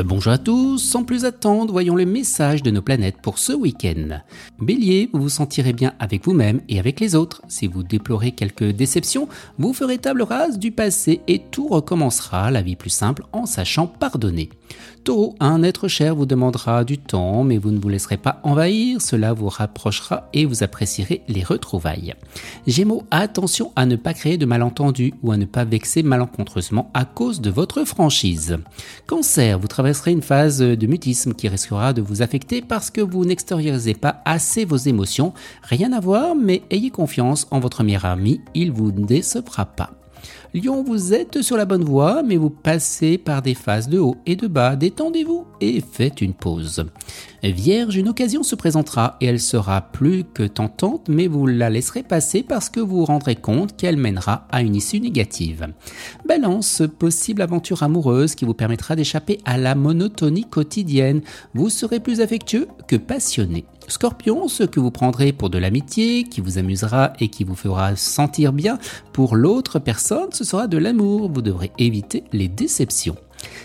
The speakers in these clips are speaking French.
Euh, bonjour à tous, sans plus attendre, voyons le message de nos planètes pour ce week-end. Bélier, vous vous sentirez bien avec vous-même et avec les autres. Si vous déplorez quelques déceptions, vous ferez table rase du passé et tout recommencera la vie plus simple en sachant pardonner. Taureau, un être cher vous demandera du temps, mais vous ne vous laisserez pas envahir, cela vous rapprochera et vous apprécierez les retrouvailles. Gémeaux, attention à ne pas créer de malentendus ou à ne pas vexer malencontreusement à cause de votre franchise. Cancer, vous traverserez une phase de mutisme qui risquera de vous affecter parce que vous n'extériorisez pas assez vos émotions. Rien à voir, mais ayez confiance en votre meilleur ami, il vous décevra pas. Lion, vous êtes sur la bonne voie, mais vous passez par des phases de haut et de bas. Détendez-vous et faites une pause. Vierge, une occasion se présentera et elle sera plus que tentante, mais vous la laisserez passer parce que vous vous rendrez compte qu'elle mènera à une issue négative. Balance, possible aventure amoureuse qui vous permettra d'échapper à la monotonie quotidienne. Vous serez plus affectueux que passionné. Scorpion, ce que vous prendrez pour de l'amitié, qui vous amusera et qui vous fera sentir bien pour l'autre personne, ce sera de l'amour. Vous devrez éviter les déceptions.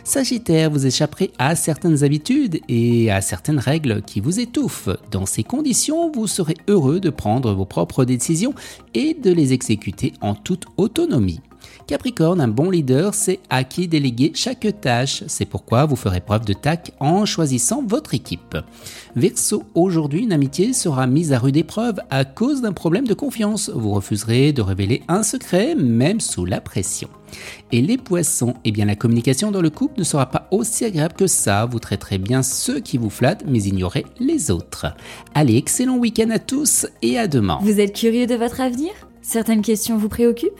Sagittaire, vous échapperez à certaines habitudes et à certaines règles qui vous étouffent. Dans ces conditions, vous serez heureux de prendre vos propres décisions et de les exécuter en toute autonomie. Capricorne, un bon leader sait à qui déléguer chaque tâche. C'est pourquoi vous ferez preuve de tact en choisissant votre équipe. Verseau, aujourd'hui, une amitié sera mise à rude épreuve à cause d'un problème de confiance. Vous refuserez de révéler un secret, même sous la pression. Et les poissons, eh bien la communication dans le couple ne sera pas aussi agréable que ça. Vous traiterez bien ceux qui vous flattent, mais ignorez les autres. Allez, excellent week-end à tous et à demain. Vous êtes curieux de votre avenir? Certaines questions vous préoccupent?